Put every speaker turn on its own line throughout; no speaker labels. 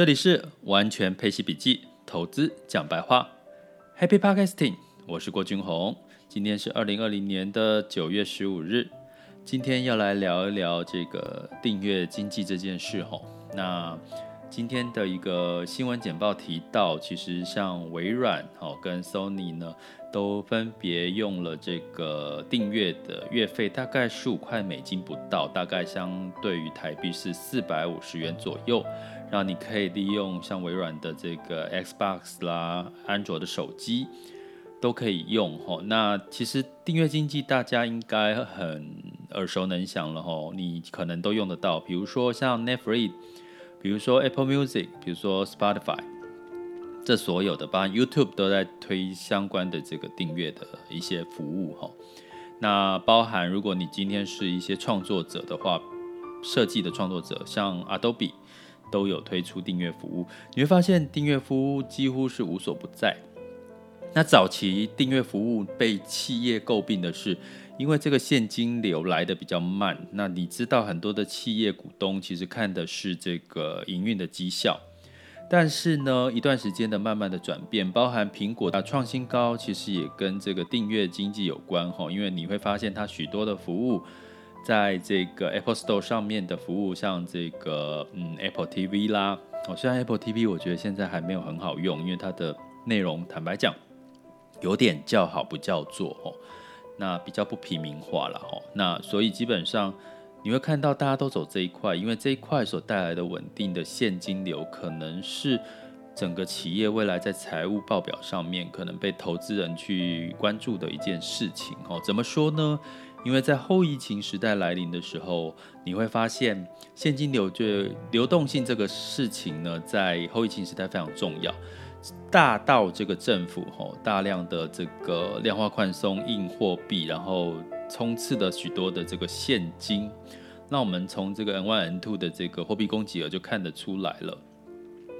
这里是完全配息笔记，投资讲白话，Happy Podcasting，我是郭俊宏。今天是二零二零年的九月十五日，今天要来聊一聊这个订阅经济这件事吼。那今天的一个新闻简报提到，其实像微软哦跟 Sony 呢，都分别用了这个订阅的月费，大概十五块美金不到，大概相对于台币是四百五十元左右。然后你可以利用像微软的这个 Xbox 啦、安卓的手机都可以用吼。那其实订阅经济大家应该很耳熟能详了吼，你可能都用得到，比如说像 Netflix，比如说 Apple Music，比如说 Spotify，这所有的，包括 YouTube 都在推相关的这个订阅的一些服务吼。那包含如果你今天是一些创作者的话，设计的创作者，像 Adobe。都有推出订阅服务，你会发现订阅服务几乎是无所不在。那早期订阅服务被企业诟病的是，因为这个现金流来得比较慢。那你知道很多的企业股东其实看的是这个营运的绩效，但是呢，一段时间的慢慢的转变，包含苹果的创新高，其实也跟这个订阅经济有关哈。因为你会发现它许多的服务。在这个 Apple Store 上面的服务，像这个嗯 Apple TV 啦，哦，虽然 Apple TV 我觉得现在还没有很好用，因为它的内容坦白讲有点叫好不叫座哦，那比较不平民化了哦，那所以基本上你会看到大家都走这一块，因为这一块所带来的稳定的现金流，可能是整个企业未来在财务报表上面可能被投资人去关注的一件事情哦。怎么说呢？因为在后疫情时代来临的时候，你会发现现金流就流动性这个事情呢，在后疫情时代非常重要，大到这个政府吼大量的这个量化宽松印货币，然后充斥的许多的这个现金。那我们从这个 N1 N2 的这个货币供给额就看得出来了。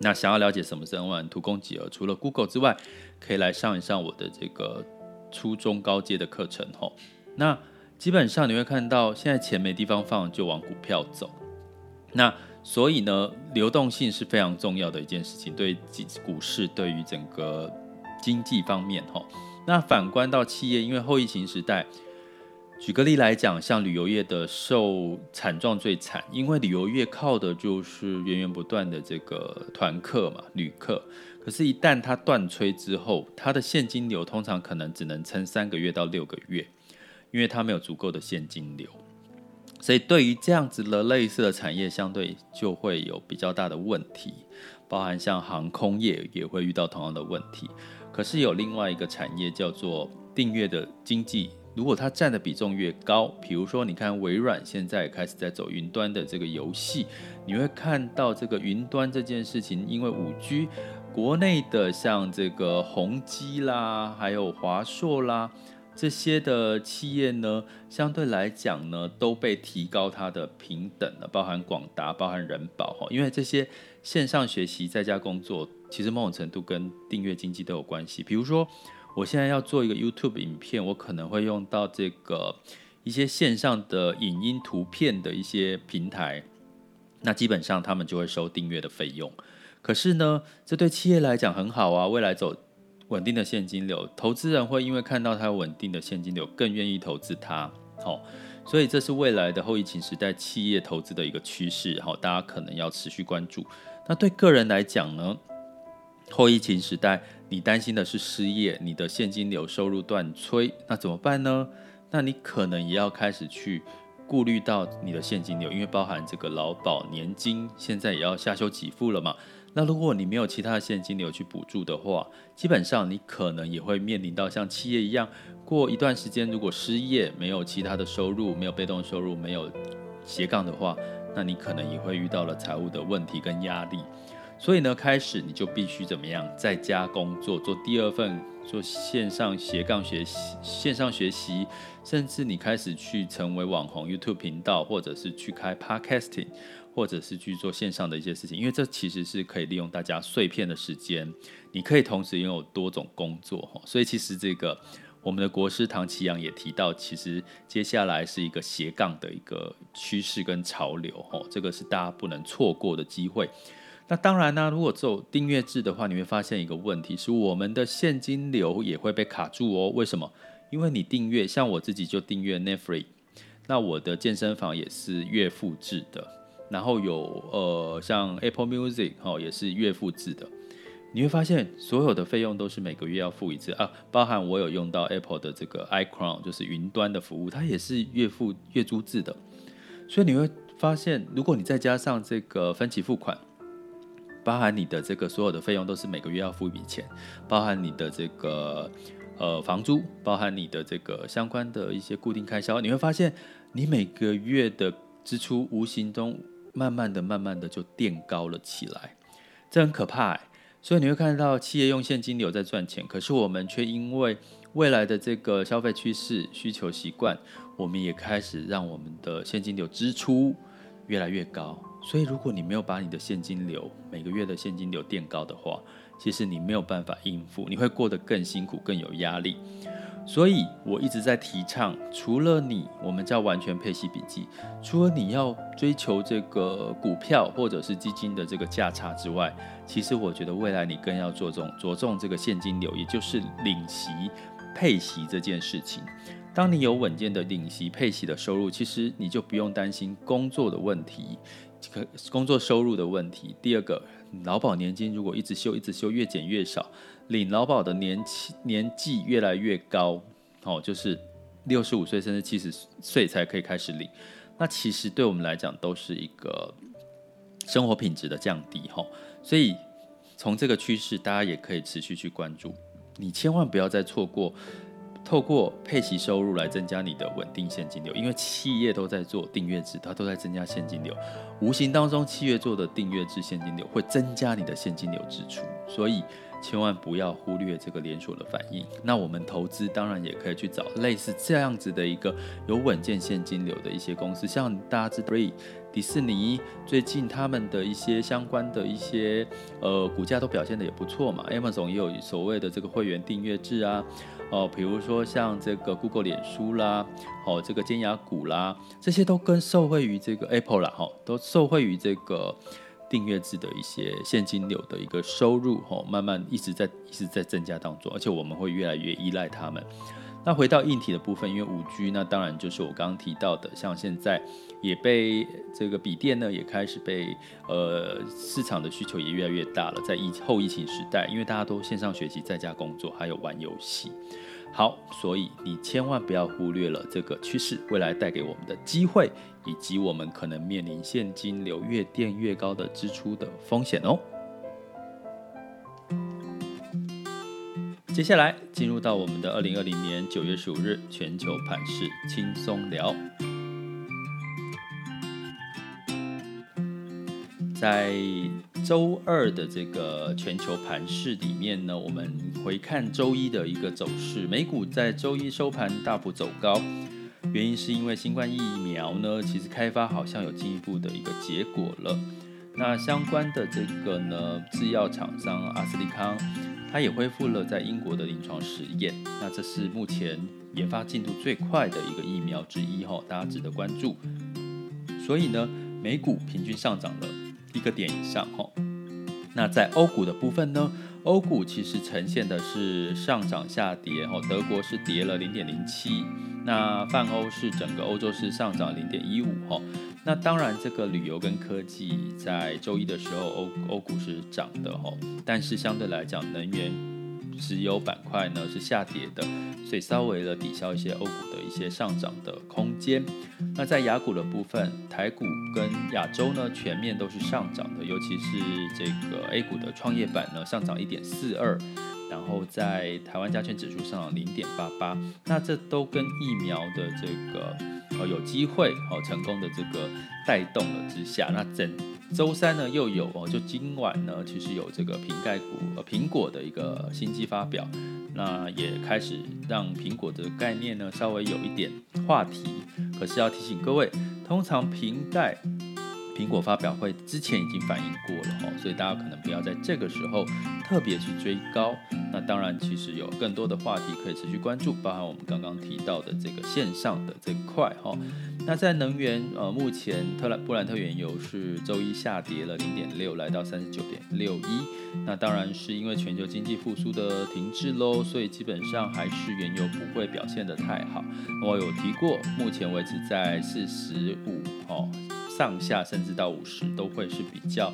那想要了解什么是 N1 N2 供给额，除了 Google 之外，可以来上一上我的这个初中高阶的课程吼。那基本上你会看到，现在钱没地方放，就往股票走。那所以呢，流动性是非常重要的一件事情，对股市，对于整个经济方面哈。那反观到企业，因为后疫情时代，举个例来讲，像旅游业的受惨状最惨，因为旅游业靠的就是源源不断的这个团客嘛，旅客。可是，一旦它断炊之后，它的现金流通常可能只能撑三个月到六个月。因为它没有足够的现金流，所以对于这样子的类似的产业，相对就会有比较大的问题，包含像航空业也会遇到同样的问题。可是有另外一个产业叫做订阅的经济，如果它占的比重越高，比如说你看微软现在开始在走云端的这个游戏，你会看到这个云端这件事情，因为五 G，国内的像这个宏基啦，还有华硕啦。这些的企业呢，相对来讲呢，都被提高它的平等了，包含广达，包含人保哈，因为这些线上学习在家工作，其实某种程度跟订阅经济都有关系。比如说，我现在要做一个 YouTube 影片，我可能会用到这个一些线上的影音图片的一些平台，那基本上他们就会收订阅的费用。可是呢，这对企业来讲很好啊，未来走。稳定的现金流，投资人会因为看到它稳定的现金流，更愿意投资它。好，所以这是未来的后疫情时代企业投资的一个趋势。好，大家可能要持续关注。那对个人来讲呢？后疫情时代，你担心的是失业，你的现金流收入断炊，那怎么办呢？那你可能也要开始去顾虑到你的现金流，因为包含这个劳保年金，现在也要下修给付了嘛。那如果你没有其他的现金流去补助的话，基本上你可能也会面临到像企业一样，过一段时间如果失业，没有其他的收入，没有被动收入，没有斜杠的话，那你可能也会遇到了财务的问题跟压力。所以呢，开始你就必须怎么样，在家工作，做第二份，做线上斜杠学习，线上学习，甚至你开始去成为网红 YouTube 频道，或者是去开 Podcasting。或者是去做线上的一些事情，因为这其实是可以利用大家碎片的时间，你可以同时拥有多种工作哈。所以其实这个我们的国师唐奇阳也提到，其实接下来是一个斜杠的一个趋势跟潮流哈，这个是大家不能错过的机会。那当然呢、如果做订阅制的话，你会发现一个问题是，我们的现金流也会被卡住哦。为什么？因为你订阅，像我自己就订阅 Netflix，那我的健身房也是月付制的，然后有呃像 Apple Music 哦也是月付制的。你会发现所有的费用都是每个月要付一次啊，包含我有用到 Apple 的这个 iCloud，就是云端的服务，它也是月付月租制的。所以你会发现，如果你再加上这个分期付款，包含你的这个所有的费用都是每个月要付一笔钱，包含你的这个呃房租，包含你的这个相关的一些固定开销，你会发现你每个月的支出无形中慢慢的、慢慢的就垫高了起来，这很可怕。所以你会看到企业用现金流在赚钱，可是我们却因为未来的这个消费趋势、需求习惯，我们也开始让我们的现金流支出越来越高。所以，如果你没有把你的现金流每个月的现金流垫高的话，其实你没有办法应付，你会过得更辛苦、更有压力。所以我一直在提倡，除了你，我们叫完全配息笔记，除了你要追求这个股票或者是基金的这个价差之外，其实我觉得未来你更要着重着重这个现金流，也就是领息配息这件事情。当你有稳健的领息配息的收入，其实你就不用担心工作的问题。可工作收入的问题。第二个，劳保年金如果一直修一直修，越减越少，领劳保的年期年纪越来越高，哦，就是六十五岁甚至七十岁才可以开始领。那其实对我们来讲都是一个生活品质的降低，哈。所以从这个趋势，大家也可以持续去关注。你千万不要再错过。透过配息收入来增加你的稳定现金流，因为企业都在做订阅制，它都在增加现金流，无形当中企业做的订阅制现金流会增加你的现金流支出，所以千万不要忽略这个连锁的反应。那我们投资当然也可以去找类似这样子的一个有稳健现金流的一些公司，像大家知道迪士尼最近他们的一些相关的一些呃股价都表现得也不错嘛，Amazon 也有所谓的这个会员订阅制啊。哦，比如说像这个 Google、脸书啦，哦，这个尖牙股啦，这些都跟受惠于这个 Apple 啦，哈，都受惠于这个订阅制的一些现金流的一个收入，哈，慢慢一直在一直在增加当中，而且我们会越来越依赖他们。那回到硬体的部分，因为五 G，那当然就是我刚刚提到的，像现在也被这个笔电呢，也开始被呃市场的需求也越来越大了。在疫后疫情时代，因为大家都线上学习，在家工作，还有玩游戏。好，所以你千万不要忽略了这个趋势，未来带给我们的机会，以及我们可能面临现金流越垫越高的支出的风险哦。接下来进入到我们的二零二零年九月十五日全球盘市轻松聊。在周二的这个全球盘市里面呢，我们回看周一的一个走势，美股在周一收盘大幅走高，原因是因为新冠疫苗呢，其实开发好像有进一步的一个结果了。那相关的这个呢，制药厂商阿斯利康。它也恢复了在英国的临床实验，那这是目前研发进度最快的一个疫苗之一哈，大家值得关注。所以呢，美股平均上涨了一个点以上哈。那在欧股的部分呢，欧股其实呈现的是上涨下跌哈，德国是跌了零点零七，那泛欧是整个欧洲是上涨零点一五哈。那当然，这个旅游跟科技在周一的时候，欧欧股是涨的吼，但是相对来讲，能源、石油板块呢是下跌的，所以稍微的抵消一些欧股的一些上涨的空间。那在亚股的部分，台股跟亚洲呢全面都是上涨的，尤其是这个 A 股的创业板呢上涨一点四二。然后在台湾加权指数上涨零点八八，那这都跟疫苗的这个呃有机会哦成功的这个带动了之下，那整周三呢又有哦，就今晚呢其实有这个瓶盖股呃苹果的一个新机发表，那也开始让苹果的概念呢稍微有一点话题，可是要提醒各位，通常瓶盖。苹果发表会之前已经反映过了哈，所以大家可能不要在这个时候特别去追高。那当然，其实有更多的话题可以持续关注，包含我们刚刚提到的这个线上的这块哈。那在能源，呃，目前特兰布兰特原油是周一下跌了零点六，来到三十九点六一。那当然是因为全球经济复苏的停滞喽，所以基本上还是原油不会表现得太好。我有提过，目前为止在四十五哦上下，甚至到五十都会是比较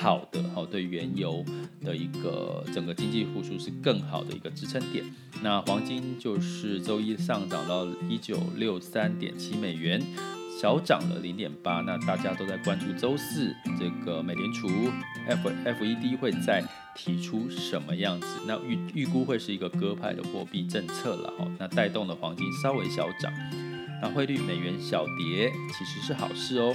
好的好，对原油的一个整个经济复苏是更好的一个支撑点。那黄金就是周一上涨到一九六三点七美元，小涨了零点八。那大家都在关注周四这个美联储 F F E D 会再提出什么样子？那预预估会是一个鸽派的货币政策了哈。那带动了黄金稍微小涨。那汇率美元小跌其实是好事哦。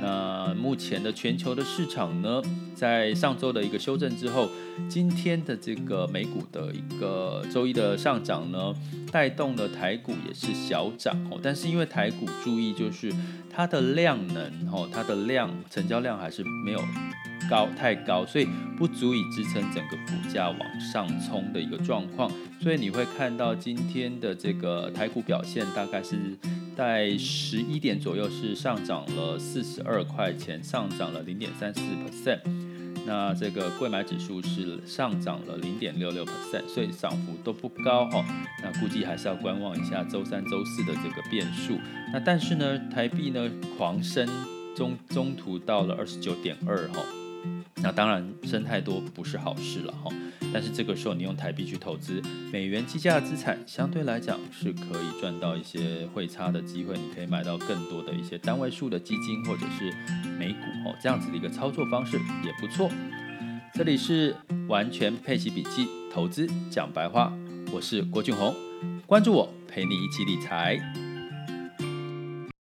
那目前的全球的市场呢，在上周的一个修正之后，今天的这个美股的一个周一的上涨呢，带动了台股也是小涨哦。但是因为台股注意就是它的量能哦，它的量成交量还是没有高太高，所以不足以支撑整个股价往上冲的一个状况。所以你会看到今天的这个台股表现大概是。在十一点左右是上涨了四十二块钱，上涨了零点三四 percent。那这个贵买指数是上涨了零点六六 percent，所以涨幅都不高哈。那估计还是要观望一下周三、周四的这个变数。那但是呢，台币呢狂升，中中途到了二十九点二哈。那当然升太多不是好事了哈。但是这个时候，你用台币去投资美元计价的资产，相对来讲是可以赚到一些汇差的机会。你可以买到更多的一些单位数的基金或者是美股哦，这样子的一个操作方式也不错。这里是完全配息笔记，投资讲白话，我是郭俊宏，关注我，陪你一起理财。